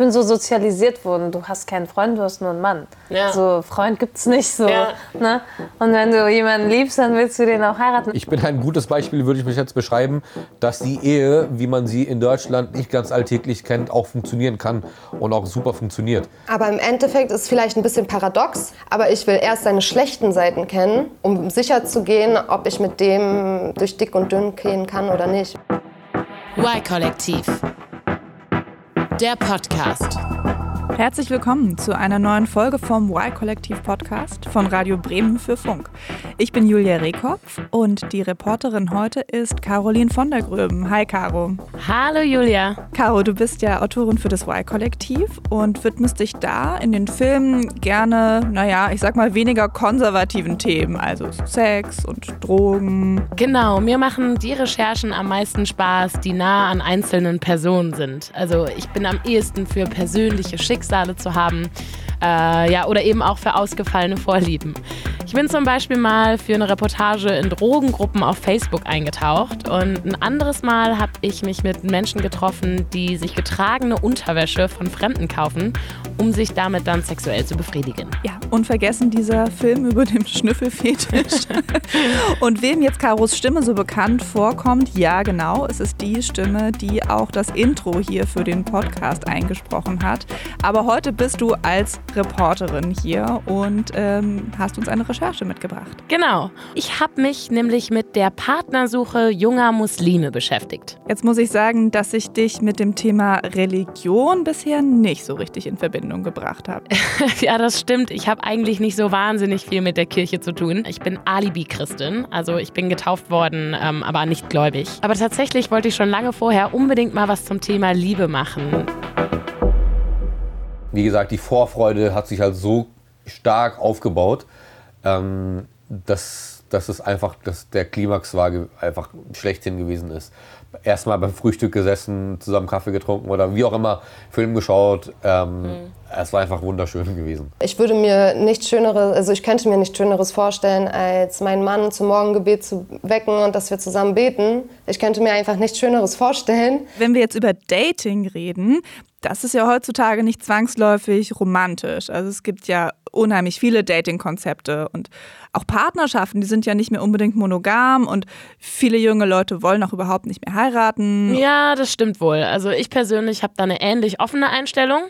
bin so sozialisiert worden. Du hast keinen Freund, du hast nur einen Mann. Ja. So Freund gibt's nicht so. Ja. Ne? Und wenn du jemanden liebst, dann willst du den auch heiraten. Ich bin ein gutes Beispiel, würde ich mich jetzt beschreiben, dass die Ehe, wie man sie in Deutschland nicht ganz alltäglich kennt, auch funktionieren kann und auch super funktioniert. Aber im Endeffekt ist es vielleicht ein bisschen paradox, aber ich will erst seine schlechten Seiten kennen, um sicher zu gehen, ob ich mit dem durch dick und dünn gehen kann oder nicht. Y-Kollektiv. Der Podcast. Herzlich willkommen zu einer neuen Folge vom Y-Kollektiv-Podcast von Radio Bremen für Funk. Ich bin Julia Rehkopf und die Reporterin heute ist Caroline von der Gröben. Hi, Caro. Hallo, Julia. Caro, du bist ja Autorin für das Y-Kollektiv und widmest dich da in den Filmen gerne, naja, ich sag mal, weniger konservativen Themen, also Sex und Drogen. Genau, mir machen die Recherchen am meisten Spaß, die nah an einzelnen Personen sind. Also ich bin am ehesten für persönliche Schicksale Schicksale zu haben. Äh, ja, oder eben auch für ausgefallene Vorlieben. Ich bin zum Beispiel mal für eine Reportage in Drogengruppen auf Facebook eingetaucht und ein anderes Mal habe ich mich mit Menschen getroffen, die sich getragene Unterwäsche von Fremden kaufen, um sich damit dann sexuell zu befriedigen. Ja, unvergessen dieser Film über den Schnüffelfetisch. und wem jetzt Karos Stimme so bekannt vorkommt, ja genau, es ist die Stimme, die auch das Intro hier für den Podcast eingesprochen hat. Aber heute bist du als Reporterin hier und ähm, hast uns eine Recherche mitgebracht. Genau. Ich habe mich nämlich mit der Partnersuche junger Muslime beschäftigt. Jetzt muss ich sagen, dass ich dich mit dem Thema Religion bisher nicht so richtig in Verbindung gebracht habe. ja, das stimmt. Ich habe eigentlich nicht so wahnsinnig viel mit der Kirche zu tun. Ich bin Alibi-Christin, also ich bin getauft worden, ähm, aber nicht gläubig. Aber tatsächlich wollte ich schon lange vorher unbedingt mal was zum Thema Liebe machen wie gesagt, die Vorfreude hat sich halt so stark aufgebaut, ähm, dass, dass es einfach dass der Klimax war, einfach schlechthin gewesen ist. Erstmal beim Frühstück gesessen, zusammen Kaffee getrunken oder wie auch immer, Film geschaut. Ähm, mhm. Es war einfach wunderschön gewesen. Ich würde mir nichts Schöneres, also ich könnte mir nichts Schöneres vorstellen, als meinen Mann zum Morgengebet zu wecken und dass wir zusammen beten. Ich könnte mir einfach nichts Schöneres vorstellen. Wenn wir jetzt über Dating reden, das ist ja heutzutage nicht zwangsläufig romantisch. Also es gibt ja unheimlich viele Dating-Konzepte und auch Partnerschaften, die sind ja nicht mehr unbedingt monogam und viele junge Leute wollen auch überhaupt nicht mehr heiraten. Ja, das stimmt wohl. Also ich persönlich habe da eine ähnlich offene Einstellung.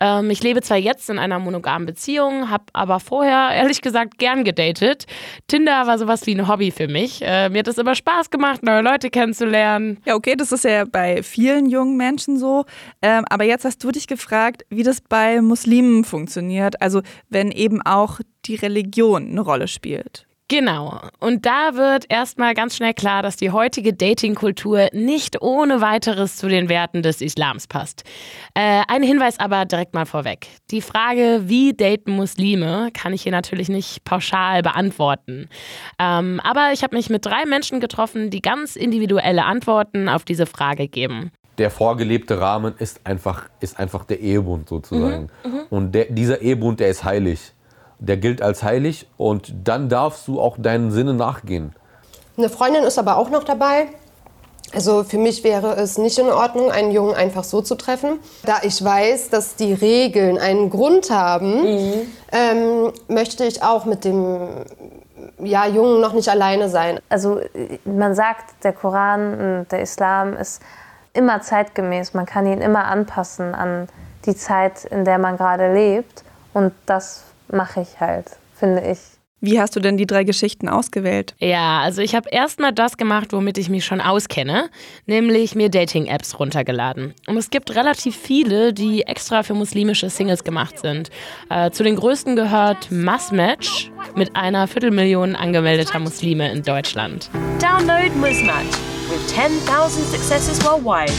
Ähm, ich lebe zwar jetzt in einer monogamen Beziehung, habe aber vorher ehrlich gesagt gern gedatet. Tinder war sowas wie ein Hobby für mich. Äh, mir hat es immer Spaß gemacht, neue Leute kennenzulernen. Ja, okay, das ist ja bei vielen jungen Menschen so. Ähm, aber jetzt hast du dich gefragt, wie das bei Muslimen funktioniert. Also wenn eben auch die Religion eine Rolle spielt. Genau. Und da wird erstmal ganz schnell klar, dass die heutige Dating-Kultur nicht ohne weiteres zu den Werten des Islams passt. Äh, ein Hinweis aber direkt mal vorweg. Die Frage, wie daten Muslime, kann ich hier natürlich nicht pauschal beantworten. Ähm, aber ich habe mich mit drei Menschen getroffen, die ganz individuelle Antworten auf diese Frage geben der vorgelebte Rahmen ist einfach, ist einfach der Ehebund sozusagen. Mhm, mhm. und der, dieser Ehebund, der ist heilig der gilt als heilig und dann darfst du auch deinen Sinne nachgehen. Eine Freundin ist aber auch noch dabei. Also für mich wäre es nicht in Ordnung, einen Jungen einfach so zu treffen. Da ich weiß, dass die Regeln einen Grund haben, mhm. ähm, möchte ich auch mit dem ja, Jungen noch nicht alleine sein. Also man sagt, der Koran, der Islam ist immer zeitgemäß. Man kann ihn immer anpassen an die Zeit, in der man gerade lebt. Und das mache ich halt, finde ich. Wie hast du denn die drei Geschichten ausgewählt? Ja, also ich habe erstmal das gemacht, womit ich mich schon auskenne, nämlich mir Dating-Apps runtergeladen. Und es gibt relativ viele, die extra für muslimische Singles gemacht sind. Äh, zu den größten gehört Massmatch mit einer Viertelmillion angemeldeter Muslime in Deutschland. Download Musmatch with 10,000 successes worldwide.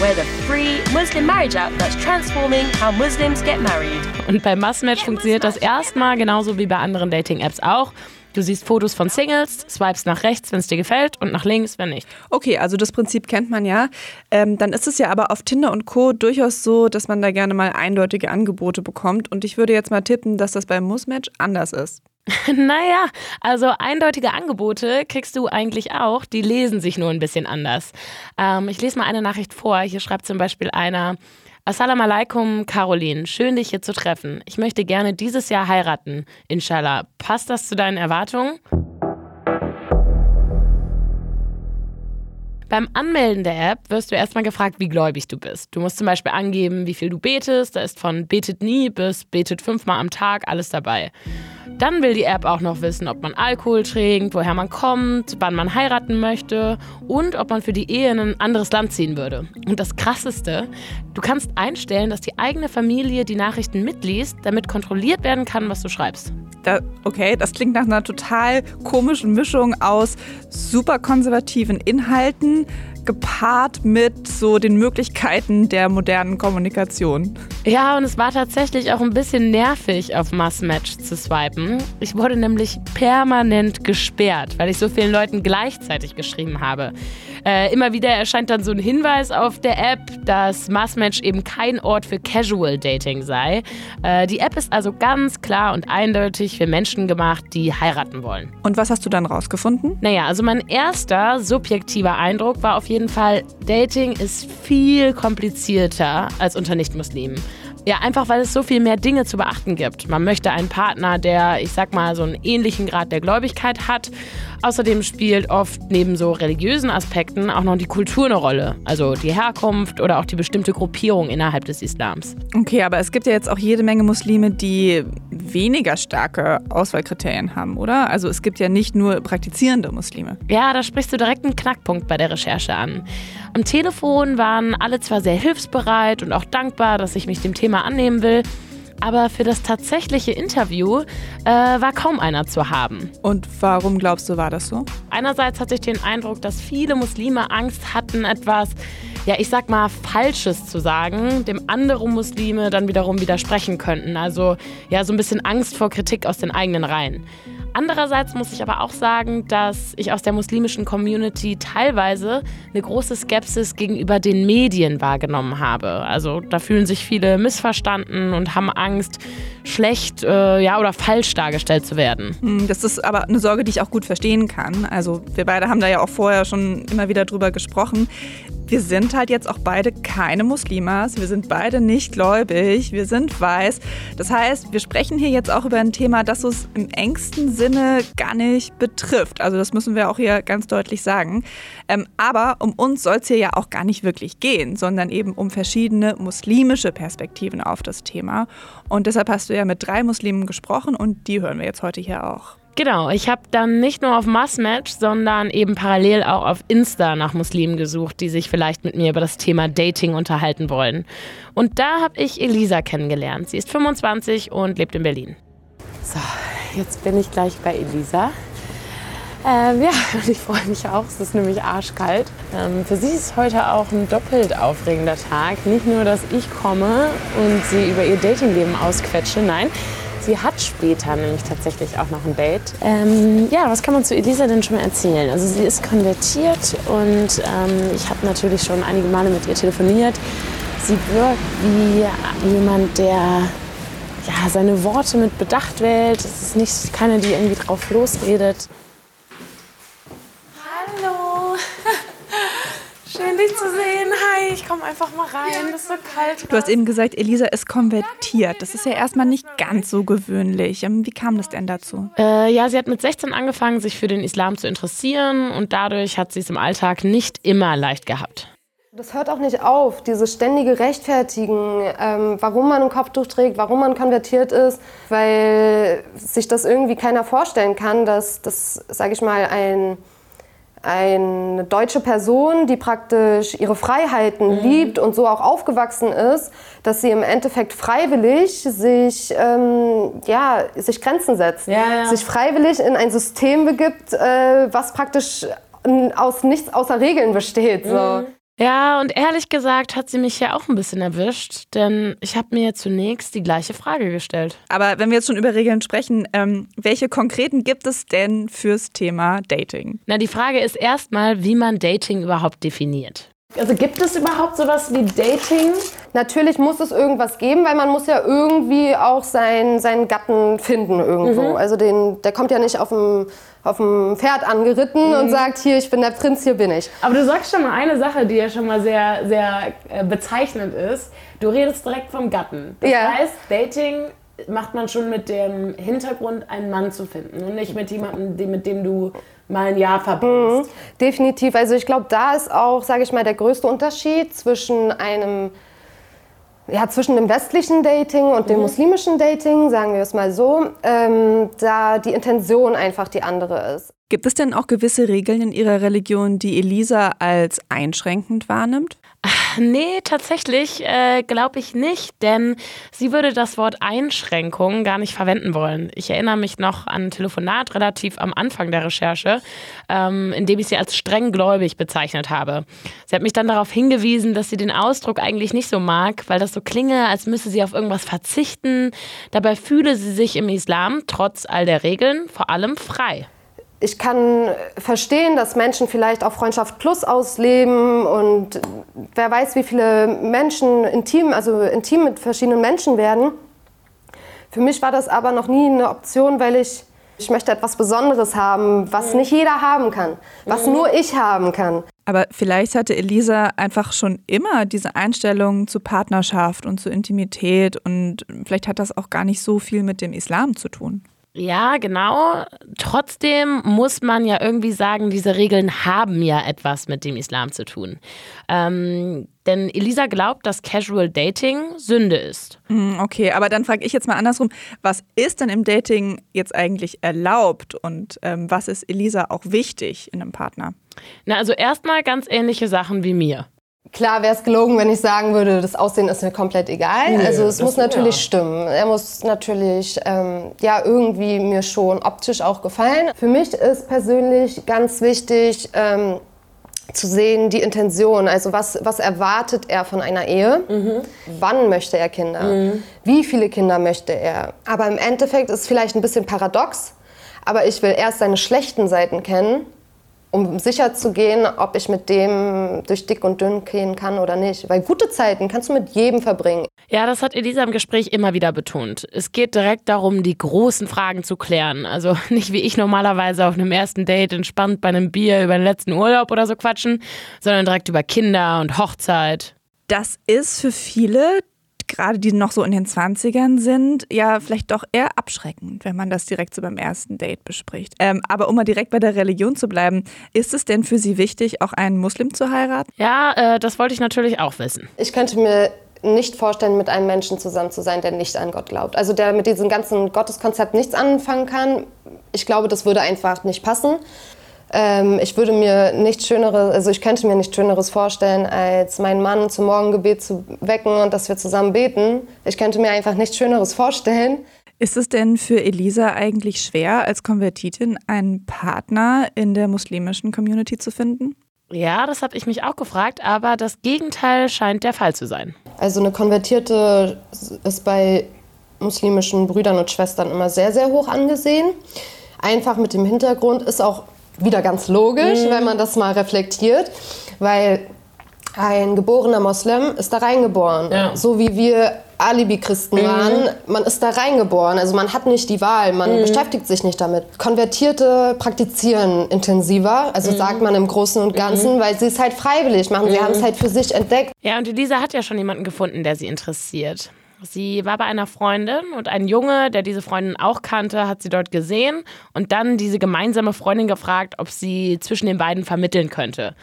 We're the free Muslim marriage app that's transforming how Muslims get married. Und bei Massmatch funktioniert das erstmal genauso wie bei anderen Dating-Apps auch. Du siehst Fotos von Singles, swipes nach rechts, wenn es dir gefällt, und nach links, wenn nicht. Okay, also das Prinzip kennt man ja. Ähm, dann ist es ja aber auf Tinder und Co. durchaus so, dass man da gerne mal eindeutige Angebote bekommt. Und ich würde jetzt mal tippen, dass das bei Musmatch anders ist. naja, also eindeutige Angebote kriegst du eigentlich auch, die lesen sich nur ein bisschen anders. Ähm, ich lese mal eine Nachricht vor. Hier schreibt zum Beispiel einer, Assalamu alaikum, Caroline. Schön, dich hier zu treffen. Ich möchte gerne dieses Jahr heiraten. Inshallah. Passt das zu deinen Erwartungen? Beim Anmelden der App wirst du erstmal gefragt, wie gläubig du bist. Du musst zum Beispiel angeben, wie viel du betest. Da ist von betet nie bis betet fünfmal am Tag alles dabei. Dann will die App auch noch wissen, ob man Alkohol trinkt, woher man kommt, wann man heiraten möchte und ob man für die Ehe in ein anderes Land ziehen würde. Und das Krasseste, du kannst einstellen, dass die eigene Familie die Nachrichten mitliest, damit kontrolliert werden kann, was du schreibst. Da, okay, das klingt nach einer total komischen Mischung aus super konservativen Inhalten, gepaart mit so den Möglichkeiten der modernen Kommunikation. Ja, und es war tatsächlich auch ein bisschen nervig, auf Massmatch zu swipen. Ich wurde nämlich permanent gesperrt, weil ich so vielen Leuten gleichzeitig geschrieben habe. Äh, immer wieder erscheint dann so ein Hinweis auf der App, dass Massmatch eben kein Ort für Casual Dating sei. Äh, die App ist also ganz klar und eindeutig für Menschen gemacht, die heiraten wollen. Und was hast du dann rausgefunden? Naja, also mein erster subjektiver Eindruck war auf jeden Fall, Dating ist viel komplizierter als unter Nichtmuslimen. Ja, einfach weil es so viel mehr Dinge zu beachten gibt. Man möchte einen Partner, der, ich sag mal, so einen ähnlichen Grad der Gläubigkeit hat. Außerdem spielt oft neben so religiösen Aspekten auch noch die Kultur eine Rolle. Also die Herkunft oder auch die bestimmte Gruppierung innerhalb des Islams. Okay, aber es gibt ja jetzt auch jede Menge Muslime, die weniger starke Auswahlkriterien haben, oder? Also es gibt ja nicht nur praktizierende Muslime. Ja, da sprichst du direkt einen Knackpunkt bei der Recherche an. Am Telefon waren alle zwar sehr hilfsbereit und auch dankbar, dass ich mich dem Thema annehmen will, aber für das tatsächliche Interview äh, war kaum einer zu haben. Und warum glaubst du, war das so? Einerseits hatte ich den Eindruck, dass viele Muslime Angst hatten, etwas, ja, ich sag mal, Falsches zu sagen, dem andere Muslime dann wiederum widersprechen könnten. Also ja, so ein bisschen Angst vor Kritik aus den eigenen Reihen. Andererseits muss ich aber auch sagen, dass ich aus der muslimischen Community teilweise eine große Skepsis gegenüber den Medien wahrgenommen habe. Also da fühlen sich viele missverstanden und haben Angst, schlecht äh, ja, oder falsch dargestellt zu werden. Hm, Das ist aber eine Sorge, die ich auch gut verstehen kann. Also wir beide haben da ja auch vorher schon immer wieder drüber gesprochen. Wir sind halt jetzt auch beide keine Muslimas. Wir sind beide nicht gläubig. Wir sind weiß. Das heißt, wir sprechen hier jetzt auch über ein Thema, das uns im engsten Sinne gar nicht betrifft. Also das müssen wir auch hier ganz deutlich sagen. Ähm, aber um uns soll es hier ja auch gar nicht wirklich gehen, sondern eben um verschiedene muslimische Perspektiven auf das Thema. Und deshalb hast du ja mit drei Muslimen gesprochen und die hören wir jetzt heute hier auch. Genau, ich habe dann nicht nur auf Massmatch, sondern eben parallel auch auf Insta nach Muslimen gesucht, die sich vielleicht mit mir über das Thema Dating unterhalten wollen. Und da habe ich Elisa kennengelernt. Sie ist 25 und lebt in Berlin. So, jetzt bin ich gleich bei Elisa. Ähm, ja, und ich freue mich auch. Es ist nämlich arschkalt. Ähm, für sie ist heute auch ein doppelt aufregender Tag. Nicht nur, dass ich komme und sie über ihr Datingleben ausquetsche, nein. Sie hat später nämlich tatsächlich auch noch ein Date. Ähm, ja, was kann man zu Elisa denn schon mal erzählen? Also sie ist konvertiert und ähm, ich habe natürlich schon einige Male mit ihr telefoniert. Sie wirkt wie jemand, der ja, seine Worte mit Bedacht wählt. Es ist nicht keine, die irgendwie drauf losredet. Hallo. Schön dich zu sehen. Ich komme einfach mal rein. Das ist so kalt. Du hast eben gesagt, Elisa ist konvertiert. Das ist ja erstmal nicht ganz so gewöhnlich. Ähm, Wie kam das denn dazu? Äh, ja, sie hat mit 16 angefangen, sich für den Islam zu interessieren und dadurch hat sie es im Alltag nicht immer leicht gehabt. Das hört auch nicht auf, dieses ständige Rechtfertigen, ähm, warum man ein Kopftuch trägt, warum man konvertiert ist, weil sich das irgendwie keiner vorstellen kann, dass das, sage ich mal, ein, eine deutsche Person, die praktisch ihre Freiheiten liebt und so auch aufgewachsen ist, dass sie im Endeffekt freiwillig sich, ähm, ja, sich Grenzen setzt, Ja, ja. sich freiwillig in ein System begibt, äh, was praktisch aus nichts außer Regeln besteht. So. Ja, und ehrlich gesagt hat sie mich ja auch ein bisschen erwischt, denn ich habe mir zunächst die gleiche Frage gestellt. Aber wenn wir jetzt schon über Regeln sprechen, ähm, welche konkreten gibt es denn fürs Thema Dating? Na, die Frage ist erstmal, wie man Dating überhaupt definiert. Also gibt es überhaupt sowas wie Dating? Natürlich muss es irgendwas geben, weil man muss ja irgendwie auch sein, seinen Gatten finden irgendwo. Also den, der kommt ja nicht auf dem, auf dem Pferd angeritten und sagt, hier, ich bin der Prinz, hier bin ich. Aber du sagst schon mal eine Sache, die ja schon mal sehr, sehr äh, bezeichnend ist. Du redest direkt vom Gatten. Das Ja. heißt, Dating macht man schon mit dem Hintergrund, einen Mann zu finden und nicht mit jemandem, dem- mit dem du mal ein Jahr verbringst. Definitiv. Also ich glaube, da ist auch, sage ich mal, der größte Unterschied zwischen einem, ja, zwischen dem westlichen Dating und dem muslimischen Dating, sagen wir es mal so, ähm, da die Intention einfach die andere ist. Gibt es denn auch gewisse Regeln in Ihrer Religion, die Elisa als einschränkend wahrnimmt? Nee, tatsächlich äh, glaube ich nicht, denn sie würde das Wort Einschränkung gar nicht verwenden wollen. Ich erinnere mich noch an ein Telefonat relativ am Anfang der Recherche, ähm, in dem ich sie als streng gläubig bezeichnet habe. Sie hat mich dann darauf hingewiesen, dass sie den Ausdruck eigentlich nicht so mag, weil das so klinge, als müsse sie auf irgendwas verzichten. Dabei fühle sie sich im Islam trotz all der Regeln vor allem frei. Ich kann verstehen, dass Menschen vielleicht auch Freundschaft Plus ausleben und wer weiß, wie viele Menschen intim, also intim mit verschiedenen Menschen werden. Für mich war das aber noch nie eine Option, weil ich, ich möchte etwas Besonderes haben, was nicht jeder haben kann, was nur ich haben kann. Aber vielleicht hatte Elisa einfach schon immer diese Einstellung zu Partnerschaft und zu Intimität und vielleicht hat das auch gar nicht so viel mit dem Islam zu tun. Ja, genau. Trotzdem muss man ja irgendwie sagen, diese Regeln haben ja etwas mit dem Islam zu tun. Ähm, denn Elisa glaubt, dass Casual Dating Sünde ist. Hm, Okay, aber dann frage ich jetzt mal andersrum, was ist denn im Dating jetzt eigentlich erlaubt und ähm, was ist Elisa auch wichtig in einem Partner? Na, also erstmal ganz ähnliche Sachen wie mir. Klar wäre es gelogen, wenn ich sagen würde, das Aussehen ist mir komplett egal. also es muss natürlich ja. stimmen. Er muss natürlich ähm, ja irgendwie mir schon optisch auch gefallen. Für mich ist persönlich ganz wichtig ähm, zu sehen die Intention. Also was, was erwartet er von einer Ehe? Wann möchte er Kinder? Wie viele Kinder möchte er? Aber im Endeffekt ist es vielleicht ein bisschen paradox. Aber ich will erst seine schlechten Seiten kennen um sicher zu gehen, ob ich mit dem durch dick und dünn gehen kann oder nicht. Weil gute Zeiten kannst du mit jedem verbringen. Ja, das hat Elisa im Gespräch immer wieder betont. Es geht direkt darum, die großen Fragen zu klären. Also nicht wie ich normalerweise auf einem ersten Date entspannt bei einem Bier über den letzten Urlaub oder so quatschen, sondern direkt über Kinder und Hochzeit. Das ist für viele, gerade die noch so in den 20ern sind, ja vielleicht doch eher abschreckend, wenn man das direkt so beim ersten Date bespricht. Ähm, aber um mal direkt bei der Religion zu bleiben, ist es denn für Sie wichtig, auch einen Muslim zu heiraten? Ja, äh, das wollte ich natürlich auch wissen. Ich könnte mir nicht vorstellen, mit einem Menschen zusammen zu sein, der nicht an Gott glaubt. Also der mit diesem ganzen Gotteskonzept nichts anfangen kann. Ich glaube, das würde einfach nicht passen. Ähm, ich würde mir nichts Schöneres, also ich könnte mir nichts Schöneres vorstellen, als meinen Mann zum Morgengebet zu wecken und dass wir zusammen beten. Ich könnte mir einfach nichts Schöneres vorstellen. Ist es denn für Elisa eigentlich schwer, als Konvertitin einen Partner in der muslimischen Community zu finden? Ja, das habe ich mich auch gefragt, aber das Gegenteil scheint der Fall zu sein. Also eine Konvertierte ist bei muslimischen Brüdern und Schwestern immer sehr, sehr hoch angesehen. Einfach mit dem Hintergrund ist auch wieder ganz logisch, wenn man das mal reflektiert, weil ein geborener Moslem ist da reingeboren. Ja. So wie wir Alibi-Christen waren, man ist da reingeboren. Also man hat nicht die Wahl, man beschäftigt sich nicht damit. Konvertierte praktizieren intensiver, also sagt man im Großen und Ganzen, weil sie es halt freiwillig machen. Sie haben es halt für sich entdeckt. Ja, und Elisa hat ja schon jemanden gefunden, der sie interessiert. Sie war bei einer Freundin und ein Junge, der diese Freundin auch kannte, hat sie dort gesehen und dann diese gemeinsame Freundin gefragt, ob sie zwischen den beiden vermitteln könnte.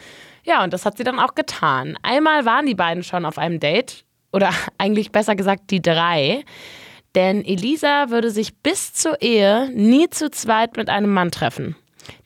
Ja, und das hat sie dann auch getan. Einmal waren die beiden schon auf einem Date, oder eigentlich besser gesagt die drei. Denn Elisa würde sich bis zur Ehe nie zu zweit mit einem Mann treffen.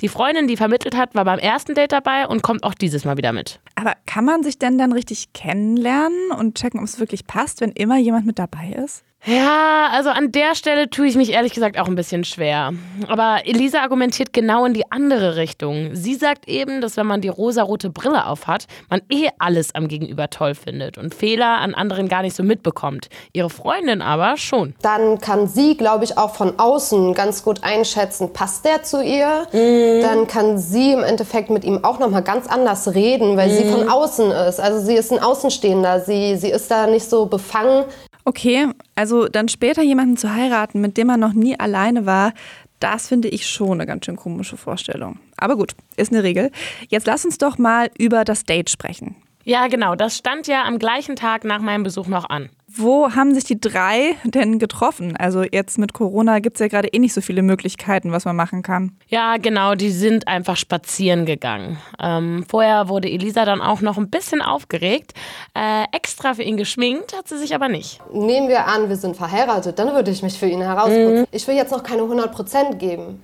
Die Freundin, die vermittelt hat, war beim ersten Date dabei und kommt auch dieses Mal wieder mit. Aber kann man sich denn dann richtig kennenlernen und checken, ob es wirklich passt, wenn immer jemand mit dabei ist? Ja, also an der Stelle tue ich mich ehrlich gesagt auch ein bisschen schwer. Aber Elisa argumentiert genau in die andere Richtung. Sie sagt eben, dass wenn man die rosarote Brille aufhat, man eh alles am Gegenüber toll findet und Fehler an anderen gar nicht so mitbekommt. Ihre Freundin aber schon. Dann kann sie, glaube ich, auch von außen ganz gut einschätzen, passt der zu ihr? Mhm. Dann kann sie im Endeffekt mit ihm auch noch mal ganz anders reden, weil mhm. sie von außen ist. Also sie ist ein Außenstehender. Sie, sie ist da nicht so befangen Okay, also dann später jemanden zu heiraten, mit dem man noch nie alleine war, das finde ich schon eine ganz schön komische Vorstellung. Aber gut, ist eine Regel. Jetzt lass uns doch mal über das Date sprechen. Ja, genau. Das stand ja am gleichen Tag nach meinem Besuch noch an. Wo haben sich die drei denn getroffen? Also jetzt mit Corona gibt es ja gerade eh nicht so viele Möglichkeiten, was man machen kann. Ja, genau, die sind einfach spazieren gegangen. Ähm, vorher wurde Elisa dann auch noch ein bisschen aufgeregt. Äh, extra für ihn geschminkt hat sie sich aber nicht. Nehmen wir an, wir sind verheiratet, dann würde ich mich für ihn herausputzen. Mhm. Ich will jetzt noch keine 100% geben.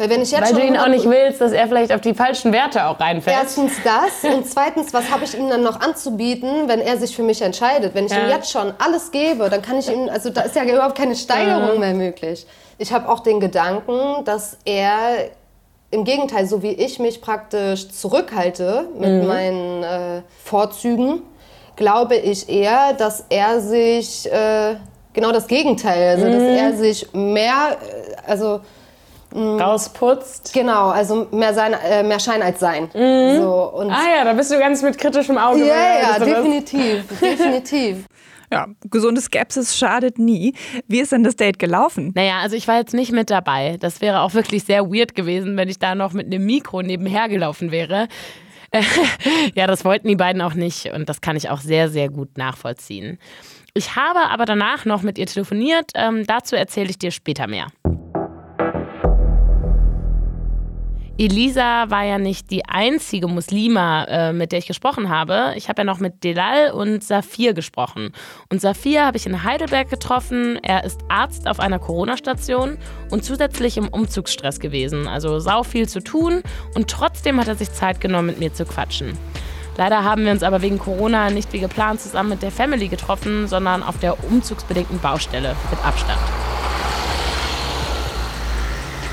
Weil, wenn ich jetzt Weil du ihn auch nicht willst, dass er vielleicht auf die falschen Werte auch reinfällt. Erstens das und zweitens, was habe ich ihm dann noch anzubieten, wenn er sich für mich entscheidet? Wenn ich ja. ihm jetzt schon alles gebe, dann kann ich ihm, also da ist ja überhaupt keine Steigerung mhm. mehr möglich. Ich habe auch den Gedanken, dass er im Gegenteil, so wie ich mich praktisch zurückhalte mit mhm. meinen äh, Vorzügen, glaube ich eher, dass er sich äh, genau das Gegenteil, also mhm. dass er sich mehr, äh, also Mhm. rausputzt. Genau, also mehr, sein, äh, mehr Schein als Sein. Mhm. So, und ah ja, da bist du ganz mit kritischem Auge. Ja, ja, definitiv, definitiv. Ja, gesunde Skepsis schadet nie. Wie ist denn das Date gelaufen? Naja, also ich war jetzt nicht mit dabei. Das wäre auch wirklich sehr weird gewesen, wenn ich da noch mit einem Mikro nebenher gelaufen wäre. ja, das wollten die beiden auch nicht und das kann ich auch sehr, sehr gut nachvollziehen. Ich habe aber danach noch mit ihr telefoniert. Ähm, dazu erzähle ich dir später mehr. Elisa war ja nicht die einzige Muslima, äh, mit der ich gesprochen habe. Ich habe ja noch mit Delal und Safir gesprochen. Und Safir habe ich in Heidelberg getroffen. Er ist Arzt auf einer Corona-Station und zusätzlich im Umzugsstress gewesen. Also sau viel zu tun und trotzdem hat er sich Zeit genommen, mit mir zu quatschen. Leider haben wir uns aber wegen Corona nicht wie geplant zusammen mit der Family getroffen, sondern auf der umzugsbedingten Baustelle mit Abstand.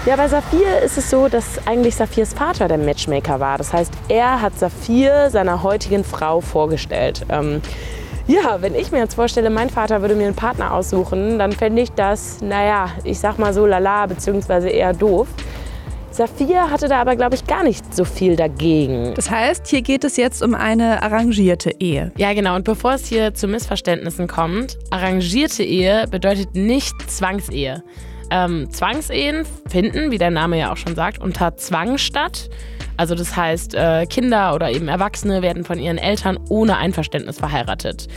Ja, bei Saphir ist es so, dass eigentlich Saphirs Vater der Matchmaker war. Das heißt, er hat Saphir seiner heutigen Frau vorgestellt. Ähm, ja, wenn ich mir jetzt vorstelle, mein Vater würde mir einen Partner aussuchen, dann fände ich das, naja, ich sag mal so lala, beziehungsweise eher doof. Saphir hatte da aber, glaube ich, gar nicht so viel dagegen. Das heißt, hier geht es jetzt um eine arrangierte Ehe. Ja, genau. Und bevor es hier zu Missverständnissen kommt, arrangierte Ehe bedeutet nicht Zwangsehe. Ähm, Zwangsehen finden, wie der Name ja auch schon sagt, unter Zwang statt. Also das heißt, äh, Kinder oder eben Erwachsene werden von ihren Eltern ohne Einverständnis verheiratet.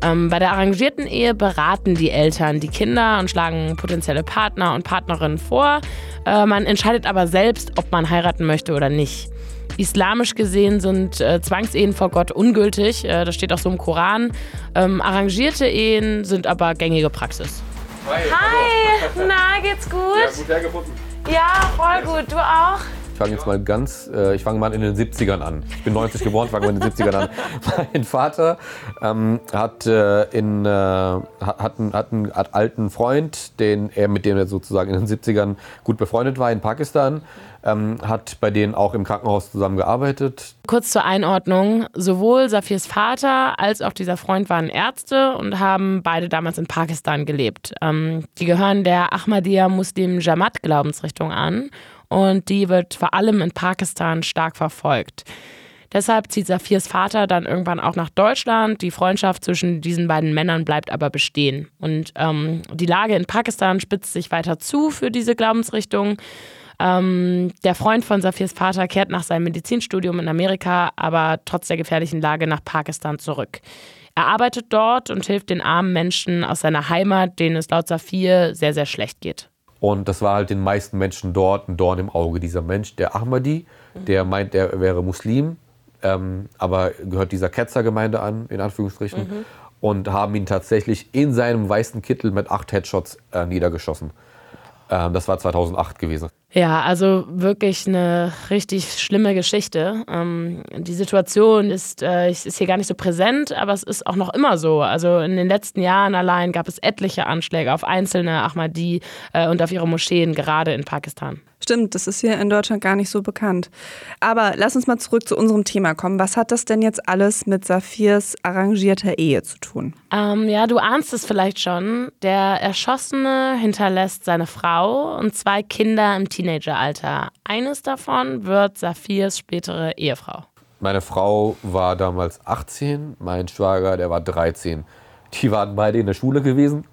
Ähm, bei der arrangierten Ehe beraten die Eltern die Kinder und schlagen potenzielle Partner und Partnerinnen vor. Äh, man entscheidet aber selbst, ob man heiraten möchte oder nicht. Islamisch gesehen sind äh, Zwangsehen vor Gott ungültig. Äh, das steht auch so im Koran. Ähm, arrangierte Ehen sind aber gängige Praxis. Hi. Hi. Na, geht's gut? Ja, gut hergefunden. Ja, voll gut. Du auch? Ich fange jetzt mal ganz, äh, ich fange mal in den 70ern an. Ich bin 90 geboren, fange mal in den 70ern an. Mein Vater ähm, hat, äh, in, äh, hat, einen, hat einen alten Freund, den er, mit dem er sozusagen in den 70ern gut befreundet war in Pakistan ähm, hat bei denen auch im Krankenhaus zusammengearbeitet. Kurz zur Einordnung: Sowohl Safirs Vater als auch dieser Freund waren Ärzte und haben beide damals in Pakistan gelebt. Ähm, die gehören der Ahmadiyya Muslim Jamaat Glaubensrichtung an und die wird vor allem in Pakistan stark verfolgt. Deshalb zieht Safirs Vater dann irgendwann auch nach Deutschland. Die Freundschaft zwischen diesen beiden Männern bleibt aber bestehen. Und ähm, die Lage in Pakistan spitzt sich weiter zu für diese Glaubensrichtung. Ähm, der Freund von Safirs Vater kehrt nach seinem Medizinstudium in Amerika, aber trotz der gefährlichen Lage nach Pakistan zurück. Er arbeitet dort und hilft den armen Menschen aus seiner Heimat, denen es laut Safir sehr, sehr schlecht geht. Und das war halt den meisten Menschen dort ein Dorn im Auge. Dieser Mensch, der Ahmadi, der meint, er wäre Muslim, ähm, aber gehört dieser Ketzergemeinde an, in Anführungsstrichen, mhm. und haben ihn tatsächlich in seinem weißen Kittel mit acht Headshots äh, niedergeschossen. Ähm, das war 2008 gewesen. Ja, also wirklich eine richtig schlimme Geschichte. Ähm, die Situation ist, äh, ist hier gar nicht so präsent, aber es ist auch noch immer so. Also in den letzten Jahren allein gab es etliche Anschläge auf einzelne Ahmadi äh, und auf ihre Moscheen, gerade in Pakistan. Stimmt, das ist hier in Deutschland gar nicht so bekannt. Aber lass uns mal zurück zu unserem Thema kommen. Was hat das denn jetzt alles mit Safirs arrangierter Ehe zu tun? Ähm, ja, du ahnst es vielleicht schon. Der Erschossene hinterlässt seine Frau und zwei Kinder im Teenageralter. Eines davon wird Safirs spätere Ehefrau. Meine Frau war damals 18, mein Schwager, der war 13. Die waren beide in der Schule gewesen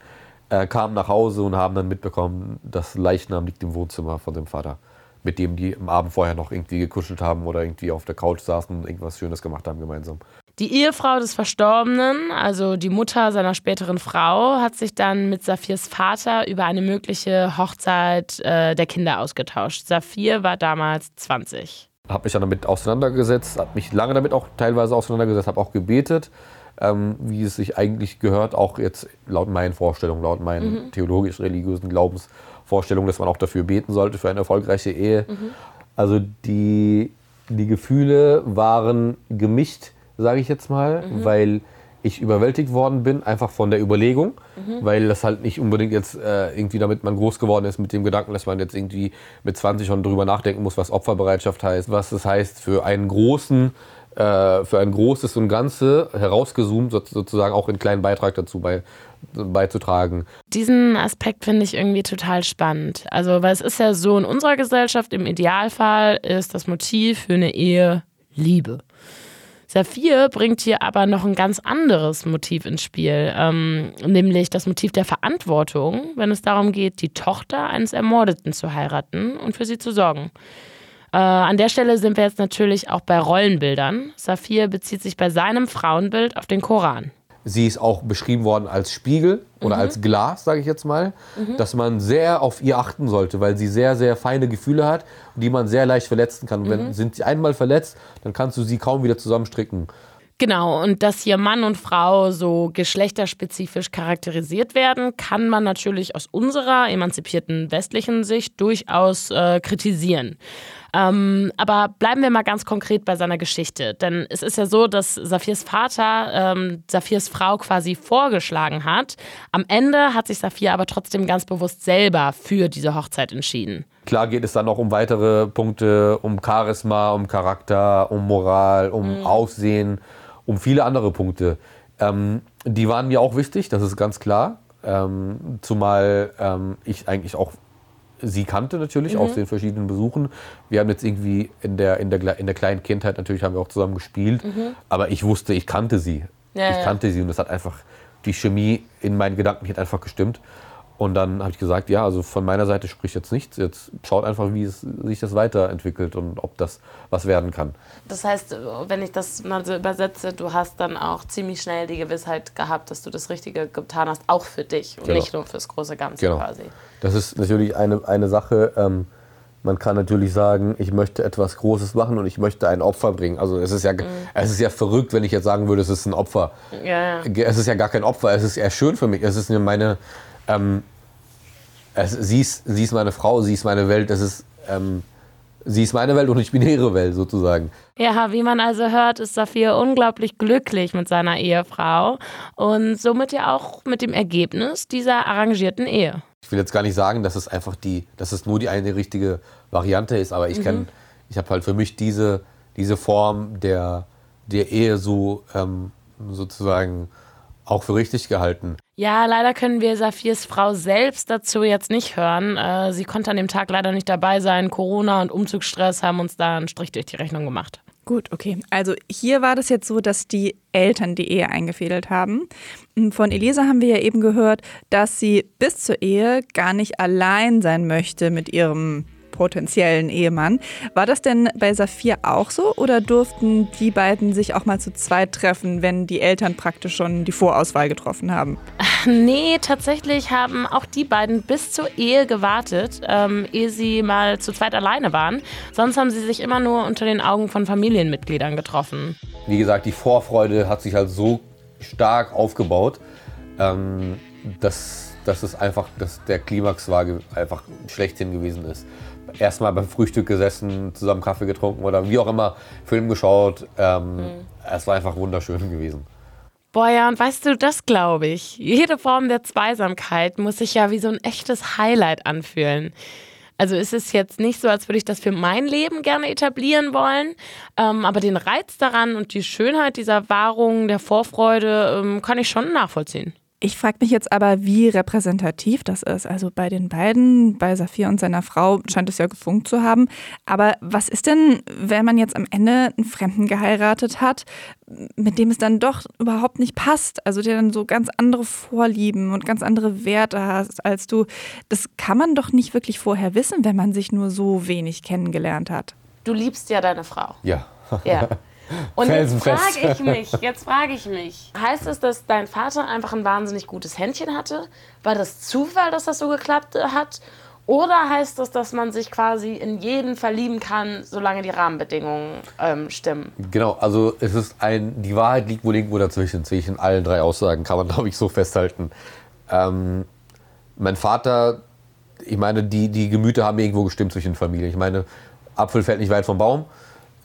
äh, kamen nach Hause und haben dann mitbekommen, das Leichnam liegt im Wohnzimmer von dem Vater, mit dem die am Abend vorher noch irgendwie gekuschelt haben oder irgendwie auf der Couch saßen und irgendwas Schönes gemacht haben gemeinsam. Die Ehefrau des Verstorbenen, also die Mutter seiner späteren Frau, hat sich dann mit Safirs Vater über eine mögliche Hochzeit äh, der Kinder ausgetauscht. Safir war damals 20. Habe mich dann damit auseinandergesetzt, habe mich lange damit auch teilweise auseinandergesetzt, habe auch gebetet ähm, wie es sich eigentlich gehört, auch jetzt laut meinen Vorstellungen, laut meinen mhm. theologisch-religiösen Glaubensvorstellungen, dass man auch dafür beten sollte für eine erfolgreiche Ehe. Mhm. Also die, die Gefühle waren gemischt, sage ich jetzt mal, mhm. weil ich überwältigt worden bin, einfach von der Überlegung, mhm. weil das halt nicht unbedingt jetzt äh, irgendwie, damit man groß geworden ist mit dem Gedanken, dass man jetzt irgendwie mit 20 schon drüber nachdenken muss, was Opferbereitschaft heißt, was das heißt für einen großen für ein großes und Ganze herausgezoomt, sozusagen auch einen kleinen Beitrag dazu bei, beizutragen. Diesen Aspekt finde ich irgendwie total spannend. Also, weil es ist ja so, in unserer Gesellschaft im Idealfall ist das Motiv für eine Ehe Liebe. Saphir bringt hier aber noch ein ganz anderes Motiv ins Spiel, ähm, nämlich das Motiv der Verantwortung, wenn es darum geht, die Tochter eines Ermordeten zu heiraten und für sie zu sorgen. Äh, an der Stelle sind wir jetzt natürlich auch bei Rollenbildern. Saphir bezieht sich bei seinem Frauenbild auf den Koran. Sie ist auch beschrieben worden als Spiegel oder mhm. als Glas, sage ich jetzt mal, mhm. dass man sehr auf ihr achten sollte, weil sie sehr, sehr feine Gefühle hat, die man sehr leicht verletzen kann. Und wenn mhm. sind sie einmal verletzt, dann kannst du sie kaum wieder zusammenstricken. Genau, und dass hier Mann und Frau so geschlechterspezifisch charakterisiert werden, kann man natürlich aus unserer emanzipierten westlichen Sicht durchaus äh, kritisieren. Ähm, aber bleiben wir mal ganz konkret bei seiner Geschichte. Denn es ist ja so, dass Saphirs Vater ähm, Saphirs Frau quasi vorgeschlagen hat. Am Ende hat sich Saphir aber trotzdem ganz bewusst selber für diese Hochzeit entschieden. Klar geht es dann noch um weitere Punkte, um Charisma, um Charakter, um Moral, um mhm. Aussehen, um viele andere Punkte. Ähm, die waren mir auch wichtig, das ist ganz klar. Ähm, zumal ähm, ich eigentlich auch sie kannte natürlich mhm. aus den verschiedenen Besuchen. Wir haben jetzt irgendwie in der, in der, in der kleinen Kindheit natürlich haben wir auch zusammen gespielt, mhm. aber ich wusste, ich kannte sie. Ja, ich kannte ja. sie und das hat einfach, die Chemie in meinen Gedanken hat einfach gestimmt. Und dann habe ich gesagt, ja, also von meiner Seite spricht jetzt nichts. Jetzt schaut einfach, wie es, sich das weiterentwickelt und ob das was werden kann. Das heißt, wenn ich das mal so übersetze, du hast dann auch ziemlich schnell die Gewissheit gehabt, dass du das Richtige getan hast, auch für dich und genau. nicht nur fürs große Ganze genau. quasi. Das ist natürlich eine, eine Sache. Ähm, man kann natürlich sagen, ich möchte etwas Großes machen und ich möchte ein Opfer bringen. Also es ist ja, mhm. es ist ja verrückt, wenn ich jetzt sagen würde, es ist ein Opfer. Ja, ja. Es ist ja gar kein Opfer, es ist eher schön für mich. Es ist meine, ähm, es, sie, ist, sie ist meine Frau, sie ist meine Welt, es ist, ähm, sie ist meine Welt und ich bin ihre Welt sozusagen. Ja, wie man also hört, ist Saphir unglaublich glücklich mit seiner Ehefrau und somit ja auch mit dem Ergebnis dieser arrangierten Ehe. Ich will jetzt gar nicht sagen, dass es einfach die, dass es nur die eine richtige Variante ist, aber ich mhm. ich habe halt für mich diese, diese Form der, der Ehe so ähm, sozusagen auch für richtig gehalten. Ja, leider können wir Saphirs Frau selbst dazu jetzt nicht hören. Äh, sie konnte an dem Tag leider nicht dabei sein. Corona und Umzugsstress haben uns da einen Strich durch die Rechnung gemacht. Gut, okay. Also hier war das jetzt so, dass die Eltern die Ehe eingefädelt haben. Von Elisa haben wir ja eben gehört, dass sie bis zur Ehe gar nicht allein sein möchte mit ihrem potenziellen Ehemann. War das denn bei Saphir auch so oder durften die beiden sich auch mal zu zweit treffen, wenn die Eltern praktisch schon die Vorauswahl getroffen haben? Nee, tatsächlich haben auch die beiden bis zur Ehe gewartet, ähm, ehe sie mal zu zweit alleine waren. Sonst haben sie sich immer nur unter den Augen von Familienmitgliedern getroffen. Wie gesagt, die Vorfreude hat sich halt so stark aufgebaut, ähm, dass dass es einfach dass der Klimax war, einfach schlechthin gewesen ist. Erstmal beim Frühstück gesessen, zusammen Kaffee getrunken oder wie auch immer, Film geschaut. Ähm, Es war einfach wunderschön gewesen. Boah, ja, und weißt du, das glaube ich. Jede Form der Zweisamkeit muss sich ja wie so ein echtes Highlight anfühlen. Also ist es jetzt nicht so, als würde ich das für mein Leben gerne etablieren wollen, ähm, aber den Reiz daran und die Schönheit dieser Wahrung, der Vorfreude, ähm, kann ich schon nachvollziehen. Ich frage mich jetzt aber, wie repräsentativ das ist. Also bei den beiden, bei Saphir und seiner Frau scheint es ja gefunkt zu haben. Aber was ist denn, wenn man jetzt am Ende einen Fremden geheiratet hat, mit dem es dann doch überhaupt nicht passt? Also der dann so ganz andere Vorlieben und ganz andere Werte hast als du. Das kann man doch nicht wirklich vorher wissen, wenn man sich nur so wenig kennengelernt hat. Du liebst ja deine Frau. Ja. Ja. Und jetzt frage ich mich, jetzt frage ich mich, heißt es, dass dein Vater einfach ein wahnsinnig gutes Händchen hatte? War das Zufall, dass das so geklappt hat? Oder heißt das, dass man sich quasi in jeden verlieben kann, solange die Rahmenbedingungen ähm, stimmen? Genau, also es ist ein, die Wahrheit liegt wohl irgendwo dazwischen, zwischen allen drei Aussagen, kann man glaube ich so festhalten. Ähm, mein Vater, ich meine, die, die Gemüter haben irgendwo gestimmt zwischen den Familien. Ich meine, Apfel fällt nicht weit vom Baum.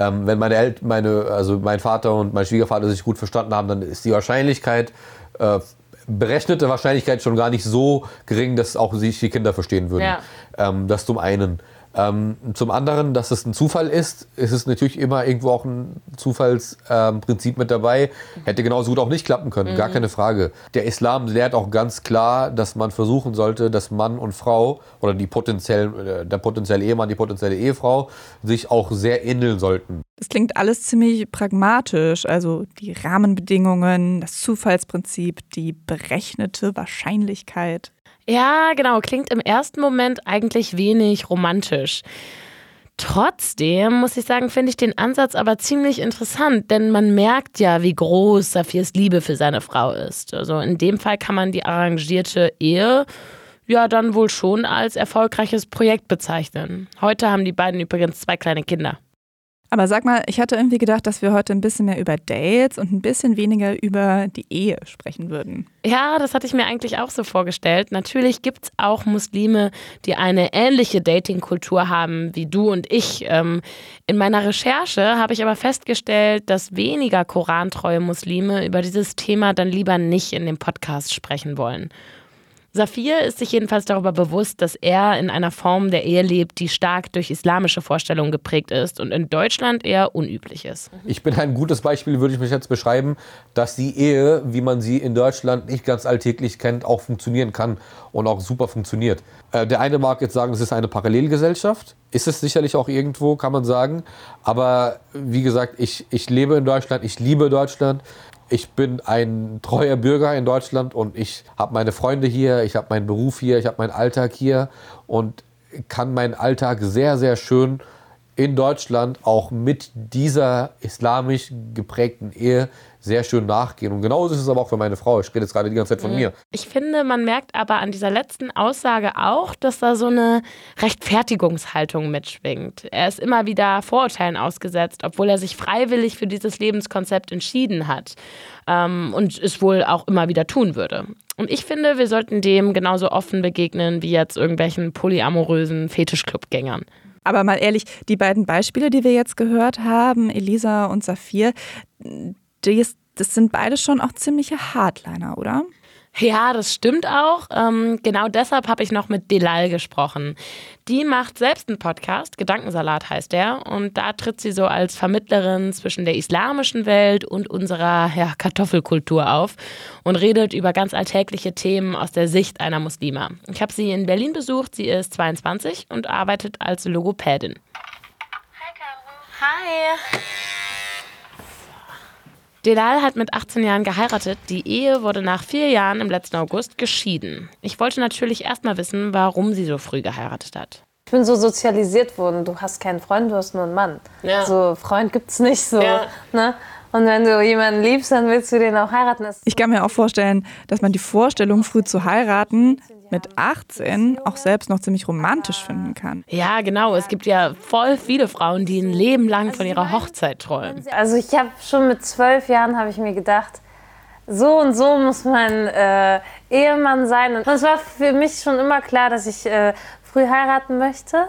Ähm, wenn meine Eltern, meine, also mein Vater und mein Schwiegervater sich gut verstanden haben, dann ist die Wahrscheinlichkeit, äh, berechnete Wahrscheinlichkeit schon gar nicht so gering, dass auch sich die Kinder verstehen würden. Ja. Ähm, das zum einen. Ähm, zum anderen, dass es ein Zufall ist, ist es natürlich immer irgendwo auch ein Zufallsprinzip ähm, mit dabei. Hätte genauso gut auch nicht klappen können, gar keine Frage. Der Islam lehrt auch ganz klar, dass man versuchen sollte, dass Mann und Frau oder die potenziellen, äh, der potenzielle Ehemann, die potenzielle Ehefrau sich auch sehr ähneln sollten. Das klingt alles ziemlich pragmatisch. Also die Rahmenbedingungen, das Zufallsprinzip, die berechnete Wahrscheinlichkeit. Ja, genau, klingt im ersten Moment eigentlich wenig romantisch. Trotzdem muss ich sagen, finde ich den Ansatz aber ziemlich interessant, denn man merkt ja, wie groß Saphirs Liebe für seine Frau ist. Also in dem Fall kann man die arrangierte Ehe ja dann wohl schon als erfolgreiches Projekt bezeichnen. Heute haben die beiden übrigens zwei kleine Kinder. Aber sag mal, ich hatte irgendwie gedacht, dass wir heute ein bisschen mehr über Dates und ein bisschen weniger über die Ehe sprechen würden. Ja, das hatte ich mir eigentlich auch so vorgestellt. Natürlich gibt es auch Muslime, die eine ähnliche Dating-Kultur haben wie du und ich. Ähm, in meiner Recherche habe ich aber festgestellt, dass weniger korantreue Muslime über dieses Thema dann lieber nicht in dem Podcast sprechen wollen. Safir ist sich jedenfalls darüber bewusst, dass er in einer Form der Ehe lebt, die stark durch islamische Vorstellungen geprägt ist und in Deutschland eher unüblich ist. Ich bin ein gutes Beispiel, würde ich mich jetzt beschreiben, dass die Ehe, wie man sie in Deutschland nicht ganz alltäglich kennt, auch funktionieren kann und auch super funktioniert. Äh, der eine mag jetzt sagen, es ist eine Parallelgesellschaft. Ist es sicherlich auch irgendwo, kann man sagen. Aber wie gesagt, ich, ich lebe in Deutschland, ich liebe Deutschland. Ich bin ein treuer Bürger in Deutschland und ich habe meine Freunde hier, ich habe meinen Beruf hier, ich habe meinen Alltag hier und kann meinen Alltag sehr, sehr schön in Deutschland auch mit dieser islamisch geprägten Ehe sehr schön nachgehen. Und genauso ist es aber auch für meine Frau. Ich rede jetzt gerade die ganze Zeit von mir. Ich finde, man merkt aber an dieser letzten Aussage auch, dass da so eine Rechtfertigungshaltung mitschwingt. Er ist immer wieder Vorurteilen ausgesetzt, obwohl er sich freiwillig für dieses Lebenskonzept entschieden hat ähm, und es wohl auch immer wieder tun würde. Und ich finde, wir sollten dem genauso offen begegnen wie jetzt irgendwelchen polyamorösen Fetischclubgängern. Aber mal ehrlich, die beiden Beispiele, die wir jetzt gehört haben, Elisa und Saphir, ist, das sind beide schon auch ziemliche Hardliner, oder? Ja, das stimmt auch. Ähm, genau deshalb habe ich noch mit Delal gesprochen. Die macht selbst einen Podcast, Gedankensalat heißt der, und da tritt sie so als Vermittlerin zwischen der islamischen Welt und unserer ja, Kartoffelkultur auf und redet über ganz alltägliche Themen aus der Sicht einer Muslima. Ich habe sie in Berlin besucht, sie ist 22 und arbeitet als Logopädin. Hi. Delal hat mit 18 Jahren geheiratet. Die Ehe wurde nach vier Jahren im letzten August geschieden. Ich wollte natürlich erstmal wissen, warum sie so früh geheiratet hat. Ich bin so sozialisiert worden, du hast keinen Freund, du hast nur einen Mann. Ja. So, Freund gibt's nicht so. Ja. Ne? Und wenn du jemanden liebst, dann willst du den auch heiraten. Ich kann mir auch vorstellen, dass man die Vorstellung, früh zu heiraten, mit 18 auch selbst noch ziemlich romantisch finden kann. Ja, genau. Es gibt ja voll viele Frauen, die ein Leben lang von ihrer Hochzeit träumen. Also ich habe schon mit zwölf Jahren habe ich mir gedacht, so und so muss man äh, Ehemann sein. Und es war für mich schon immer klar, dass ich äh, früh heiraten möchte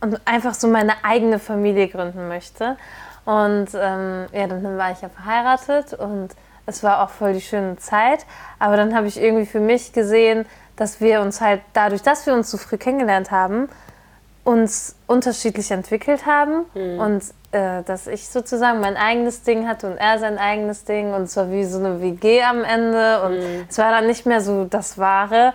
und einfach so meine eigene Familie gründen möchte. Und ähm, ja, dann war ich ja verheiratet und es war auch voll die schöne Zeit. Aber dann habe ich irgendwie für mich gesehen, dass wir uns halt dadurch, dass wir uns so früh kennengelernt haben, uns unterschiedlich entwickelt haben mhm. und äh, dass ich sozusagen mein eigenes Ding hatte und er sein eigenes Ding und es war wie so eine WG am Ende und mhm. es war dann nicht mehr so das Wahre,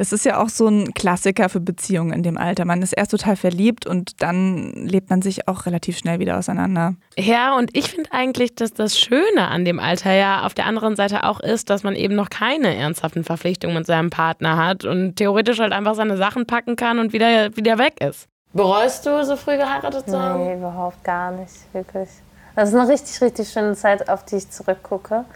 das ist ja auch so ein Klassiker für Beziehungen in dem Alter. Man ist erst total verliebt und dann lebt man sich auch relativ schnell wieder auseinander. Ja, und ich finde eigentlich, dass das Schöne an dem Alter ja auf der anderen Seite auch ist, dass man eben noch keine ernsthaften Verpflichtungen mit seinem Partner hat und theoretisch halt einfach seine Sachen packen kann und wieder, wieder weg ist. Bereust du, so früh geheiratet zu haben? Nee, überhaupt gar nicht, wirklich. Das ist eine richtig, richtig schöne Zeit, auf die ich zurückgucke.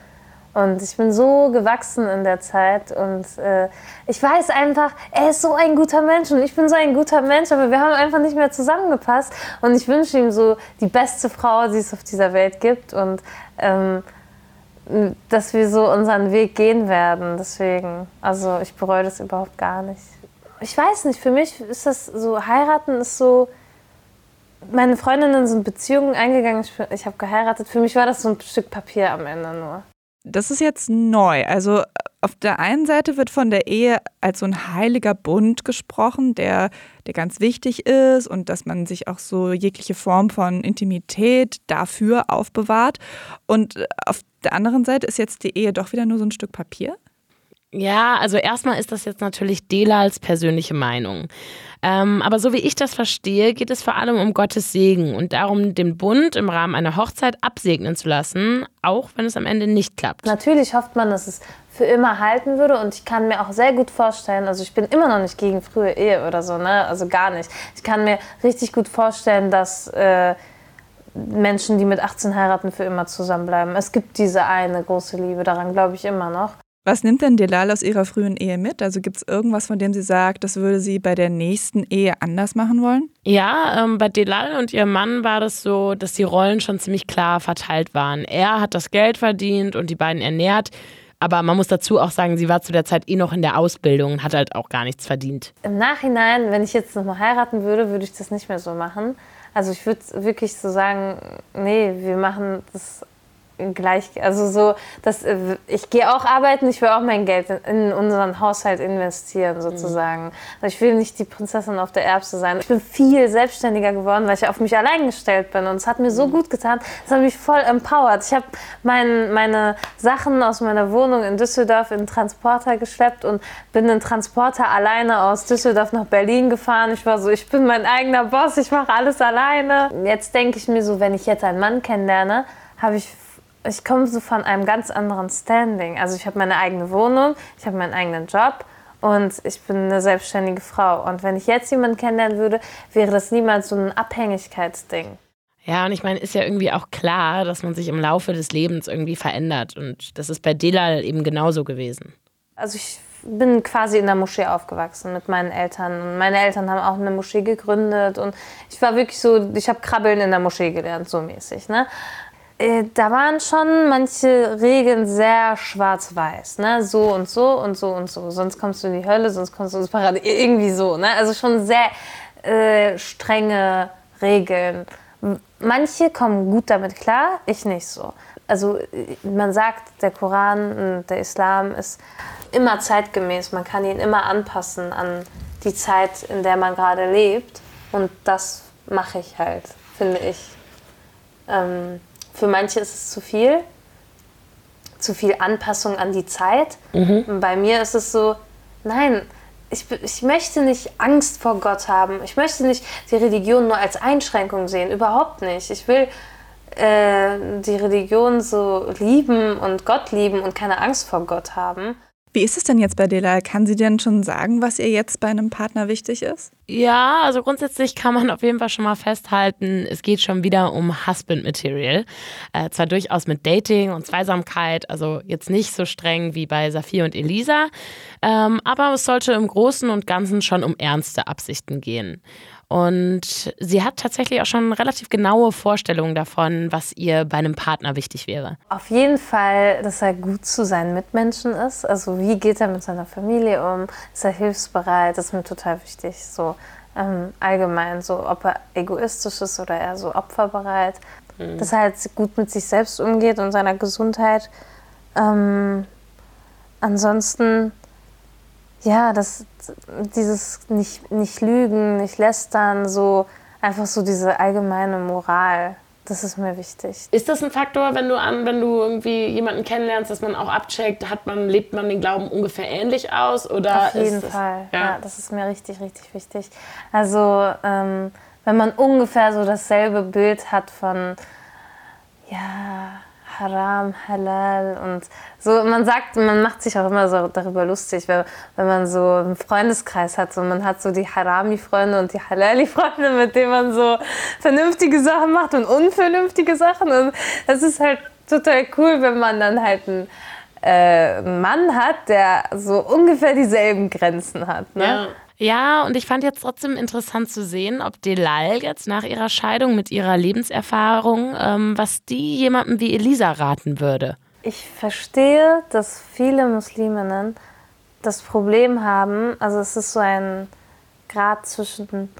Und ich bin so gewachsen in der Zeit und äh, ich weiß einfach, er ist so ein guter Mensch und ich bin so ein guter Mensch, aber wir haben einfach nicht mehr zusammengepasst. Und ich wünsche ihm so die beste Frau, die es auf dieser Welt gibt und ähm, dass wir so unseren Weg gehen werden. Deswegen, also ich bereue das überhaupt gar nicht. Ich weiß nicht, für mich ist das so, heiraten ist so, meine Freundinnen sind Beziehungen eingegangen, ich, ich habe geheiratet. Für mich war das so ein Stück Papier am Ende nur. Das ist jetzt neu. Also auf der einen Seite wird von der Ehe als so ein heiliger Bund gesprochen, der, der ganz wichtig ist und dass man sich auch so jegliche Form von Intimität dafür aufbewahrt. Und auf der anderen Seite ist jetzt die Ehe doch wieder nur so ein Stück Papier. Ja, also erstmal ist das jetzt natürlich Delals persönliche Meinung. Ähm, aber so wie ich das verstehe, geht es vor allem um Gottes Segen und darum, den Bund im Rahmen einer Hochzeit absegnen zu lassen, auch wenn es am Ende nicht klappt. Natürlich hofft man, dass es für immer halten würde und ich kann mir auch sehr gut vorstellen, also ich bin immer noch nicht gegen frühe Ehe oder so, ne? also gar nicht. Ich kann mir richtig gut vorstellen, dass äh, Menschen, die mit 18 heiraten, für immer zusammenbleiben. Es gibt diese eine große Liebe, daran glaube ich immer noch. Was nimmt denn Delal aus ihrer frühen Ehe mit? Also gibt es irgendwas, von dem sie sagt, das würde sie bei der nächsten Ehe anders machen wollen? Ja, ähm, bei Delal und ihrem Mann war das so, dass die Rollen schon ziemlich klar verteilt waren. Er hat das Geld verdient und die beiden ernährt. Aber man muss dazu auch sagen, sie war zu der Zeit eh noch in der Ausbildung und hat halt auch gar nichts verdient. Im Nachhinein, wenn ich jetzt nochmal heiraten würde, würde ich das nicht mehr so machen. Also ich würde wirklich so sagen, nee, wir machen das gleich, also so, dass äh, ich gehe auch arbeiten, ich will auch mein Geld in unseren Haushalt investieren sozusagen. Mhm. Also ich will nicht die Prinzessin auf der Erbse sein. Ich bin viel selbstständiger geworden, weil ich auf mich allein gestellt bin und es hat mir so gut getan. Es hat mich voll empowert. Ich habe mein, meine Sachen aus meiner Wohnung in Düsseldorf in den Transporter geschleppt und bin in Transporter alleine aus Düsseldorf nach Berlin gefahren. Ich war so, ich bin mein eigener Boss, ich mache alles alleine. Jetzt denke ich mir so, wenn ich jetzt einen Mann kennenlerne, habe ich ich komme so von einem ganz anderen Standing. Also ich habe meine eigene Wohnung, ich habe meinen eigenen Job und ich bin eine selbstständige Frau. Und wenn ich jetzt jemanden kennenlernen würde, wäre das niemals so ein Abhängigkeitsding. Ja, und ich meine, ist ja irgendwie auch klar, dass man sich im Laufe des Lebens irgendwie verändert. Und das ist bei Delal eben genauso gewesen. Also ich bin quasi in der Moschee aufgewachsen mit meinen Eltern. Und meine Eltern haben auch eine Moschee gegründet. Und ich war wirklich so, ich habe Krabbeln in der Moschee gelernt, so mäßig. Ne? Äh, da waren schon manche Regeln sehr schwarz-weiß, ne? So und so und so und so. Sonst kommst du in die Hölle, sonst kommst du ins Paradies. Irgendwie so, ne? Also schon sehr äh, strenge Regeln. Manche kommen gut damit klar, ich nicht so. Also man sagt, der Koran und der Islam ist immer zeitgemäß. Man kann ihn immer anpassen an die Zeit, in der man gerade lebt. Und das mache ich halt, finde ich. Ähm, für manche ist es zu viel, zu viel Anpassung an die Zeit. Mhm. Bei mir ist es so, nein, ich, ich möchte nicht Angst vor Gott haben. Ich möchte nicht die Religion nur als Einschränkung sehen. Überhaupt nicht. Ich will äh, die Religion so lieben und Gott lieben und keine Angst vor Gott haben. Wie ist es denn jetzt bei Dela? Kann sie denn schon sagen, was ihr jetzt bei einem Partner wichtig ist? Ja, also grundsätzlich kann man auf jeden Fall schon mal festhalten, es geht schon wieder um Husband Material. Äh, zwar durchaus mit Dating und Zweisamkeit, also jetzt nicht so streng wie bei Saphir und Elisa, ähm, aber es sollte im Großen und Ganzen schon um ernste Absichten gehen. Und sie hat tatsächlich auch schon relativ genaue Vorstellungen davon, was ihr bei einem Partner wichtig wäre. Auf jeden Fall, dass er gut zu seinen Mitmenschen ist. Also wie geht er mit seiner Familie um? Ist er hilfsbereit? Das ist mir total wichtig. So ähm, allgemein, so ob er egoistisch ist oder eher so opferbereit. Mhm. Dass er halt gut mit sich selbst umgeht und seiner Gesundheit. Ähm, ansonsten, ja, das, dieses nicht, nicht lügen, nicht lästern, so einfach so diese allgemeine Moral. Das ist mir wichtig. Ist das ein Faktor, wenn du an, wenn du irgendwie jemanden kennenlernst, dass man auch abcheckt, hat man, lebt man den Glauben ungefähr ähnlich aus? Oder Auf jeden das, Fall. Ja. ja. das ist mir richtig, richtig wichtig. Also ähm, wenn man ungefähr so dasselbe Bild hat von ja, Haram, Halal und so. Man sagt, man macht sich auch immer so darüber lustig, wenn, wenn man so einen Freundeskreis hat. So, man hat so die Harami-Freunde und die Halali-Freunde, mit denen man so vernünftige Sachen macht und unvernünftige Sachen. Und das ist halt total cool, wenn man dann halt einen äh, Mann hat, der so ungefähr dieselben Grenzen hat. Ne? Ja. Ja, und ich fand jetzt trotzdem interessant zu sehen, ob Delal jetzt nach ihrer Scheidung mit ihrer Lebenserfahrung, ähm, was die jemandem wie Elisa raten würde. Ich verstehe, dass viele Musliminnen das Problem haben, also es ist so ein Grad zwischen,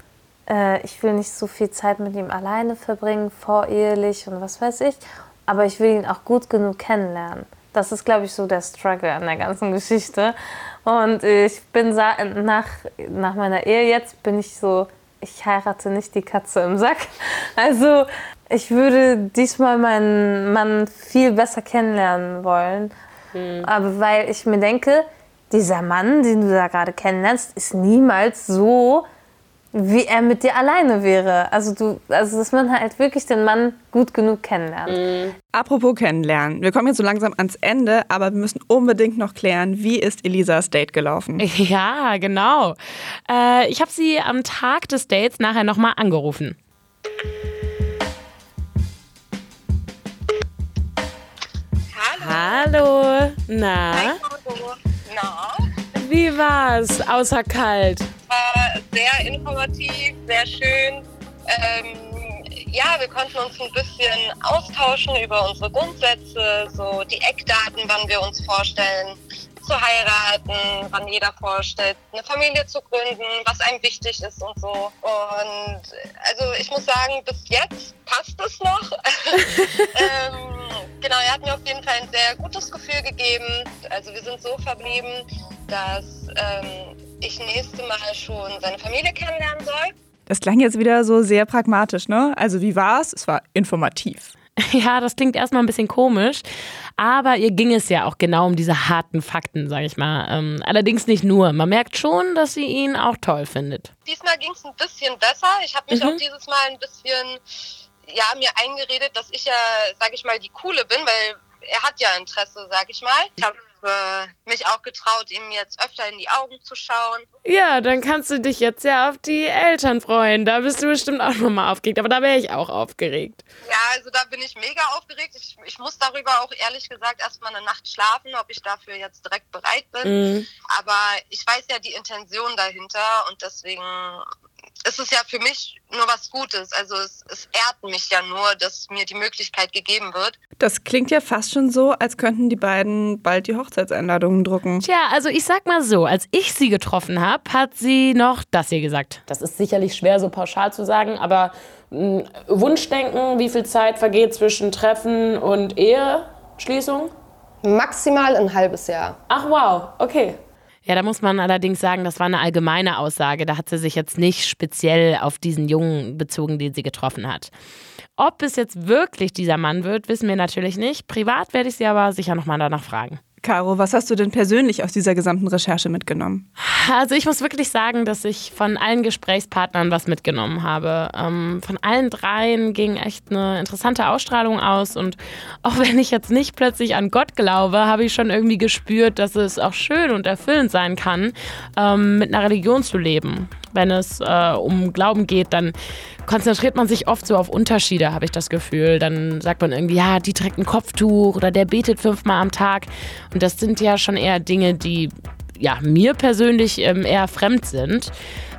äh, ich will nicht so viel Zeit mit ihm alleine verbringen, vorehelich und was weiß ich, aber ich will ihn auch gut genug kennenlernen. Das ist, glaube ich, so der Struggle an der ganzen Geschichte. Und ich bin nach, nach meiner Ehe jetzt bin ich so, ich heirate nicht die Katze im Sack. Also ich würde diesmal meinen Mann viel besser kennenlernen wollen. Mhm. Aber weil ich mir denke, dieser Mann, den du da gerade kennenlernst, ist niemals so wie er mit dir alleine wäre. Also du, also dass man halt wirklich den Mann gut genug kennenlernt. Mhm. Apropos kennenlernen, wir kommen jetzt so langsam ans Ende, aber wir müssen unbedingt noch klären, wie ist Elisas Date gelaufen? Ja, genau. Äh, ich habe sie am Tag des Dates nachher nochmal angerufen. Hallo. Hallo. Na? Hallo. Na? Wie war's außer kalt? war sehr informativ, sehr schön. Ähm, ja, wir konnten uns ein bisschen austauschen über unsere Grundsätze, so die Eckdaten, wann wir uns vorstellen, zu heiraten, wann jeder vorstellt, eine Familie zu gründen, was einem wichtig ist und so. Und also ich muss sagen, bis jetzt passt es noch. ähm, genau, er hat mir auf jeden Fall ein sehr gutes Gefühl gegeben. Also wir sind so verblieben, dass ähm, ich nächste Mal schon seine Familie kennenlernen soll. Das klang jetzt wieder so sehr pragmatisch, ne? Also wie war es? Es war informativ. Ja, das klingt erstmal ein bisschen komisch, aber ihr ging es ja auch genau um diese harten Fakten, sag ich mal. Ähm, allerdings nicht nur. Man merkt schon, dass sie ihn auch toll findet. Diesmal ging es ein bisschen besser. Ich habe mich mhm. auch dieses Mal ein bisschen, ja, mir eingeredet, dass ich ja, sag ich mal, die Coole bin, weil er hat ja Interesse, sag ich mal. Ich habe äh, mich auch getraut, ihm jetzt öfter in die Augen zu schauen. Ja, dann kannst du dich jetzt ja auf die Eltern freuen. Da bist du bestimmt auch nochmal aufgeregt. Aber da wäre ich auch aufgeregt. Ja, also da bin ich mega aufgeregt. Ich, ich muss darüber auch ehrlich gesagt erstmal eine Nacht schlafen, ob ich dafür jetzt direkt bereit bin. Mhm. Aber ich weiß ja die Intention dahinter und deswegen ist es ja für mich nur was Gutes. Also es, es ehrt mich ja nur, dass mir die Möglichkeit gegeben wird. Das klingt ja fast schon so, als könnten die beiden bald die Hochzeitseinladungen drucken. Tja, also ich sag mal so, als ich sie getroffen habe, hat sie noch das hier gesagt. Das ist sicherlich schwer so pauschal zu sagen, aber mh, hm, Wunschdenken, wie viel Zeit vergeht zwischen Treffen und Eheschließung? Maximal ein halbes Jahr. Ach wow, okay. Ja, da muss man allerdings sagen, das war eine allgemeine Aussage. Da hat sie sich jetzt nicht speziell auf diesen Jungen bezogen, den sie getroffen hat. Ob es jetzt wirklich dieser Mann wird, wissen wir natürlich nicht. Privat werde ich sie aber sicher nochmal danach fragen. Caro, was hast du denn persönlich aus dieser gesamten Recherche mitgenommen? Also ich muss wirklich sagen, dass ich von allen Gesprächspartnern was mitgenommen habe. Ähm, von allen dreien ging echt eine interessante Ausstrahlung aus und auch wenn ich jetzt nicht plötzlich an Gott glaube, habe ich schon irgendwie gespürt, dass es auch schön und erfüllend sein kann, ähm, mit einer Religion zu leben. Wenn es äh, um Glauben geht, dann konzentriert man sich oft so auf Unterschiede, habe ich das Gefühl. Dann sagt man irgendwie, ja, die trägt ein Kopftuch oder der betet fünfmal am Tag. Und das sind ja schon eher Dinge, die ja, mir persönlich ähm, eher fremd sind.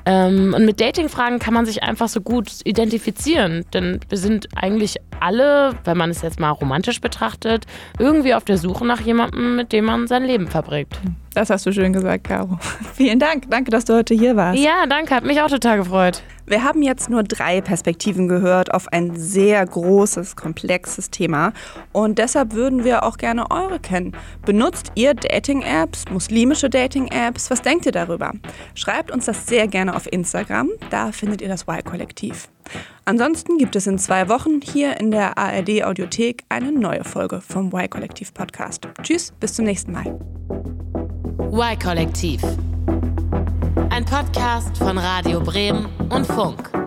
Ähm, und mit Dating-Fragen kann man sich einfach so gut identifizieren, denn wir sind eigentlich alle, wenn man es jetzt mal romantisch betrachtet, irgendwie auf der Suche nach jemandem, mit dem man sein Leben verbringt. Das hast du schön gesagt, Caro. Vielen Dank. Danke, dass du heute hier warst. Ja, danke. Hat mich auch total gefreut. Wir haben jetzt nur drei Perspektiven gehört auf ein sehr großes, komplexes Thema. Und deshalb würden wir auch gerne eure kennen. Benutzt ihr Dating-Apps, muslimische Dating-Apps? Was denkt ihr darüber? Schreibt uns das sehr gerne auf Instagram. Da findet ihr das Y-Kollektiv. Ansonsten gibt es in zwei Wochen hier in der ARD Audiothek eine neue Folge vom Y-Kollektiv Podcast. Tschüss, bis zum nächsten Mal. Y-Kollektiv. Ein Podcast von Radio Bremen und Funk.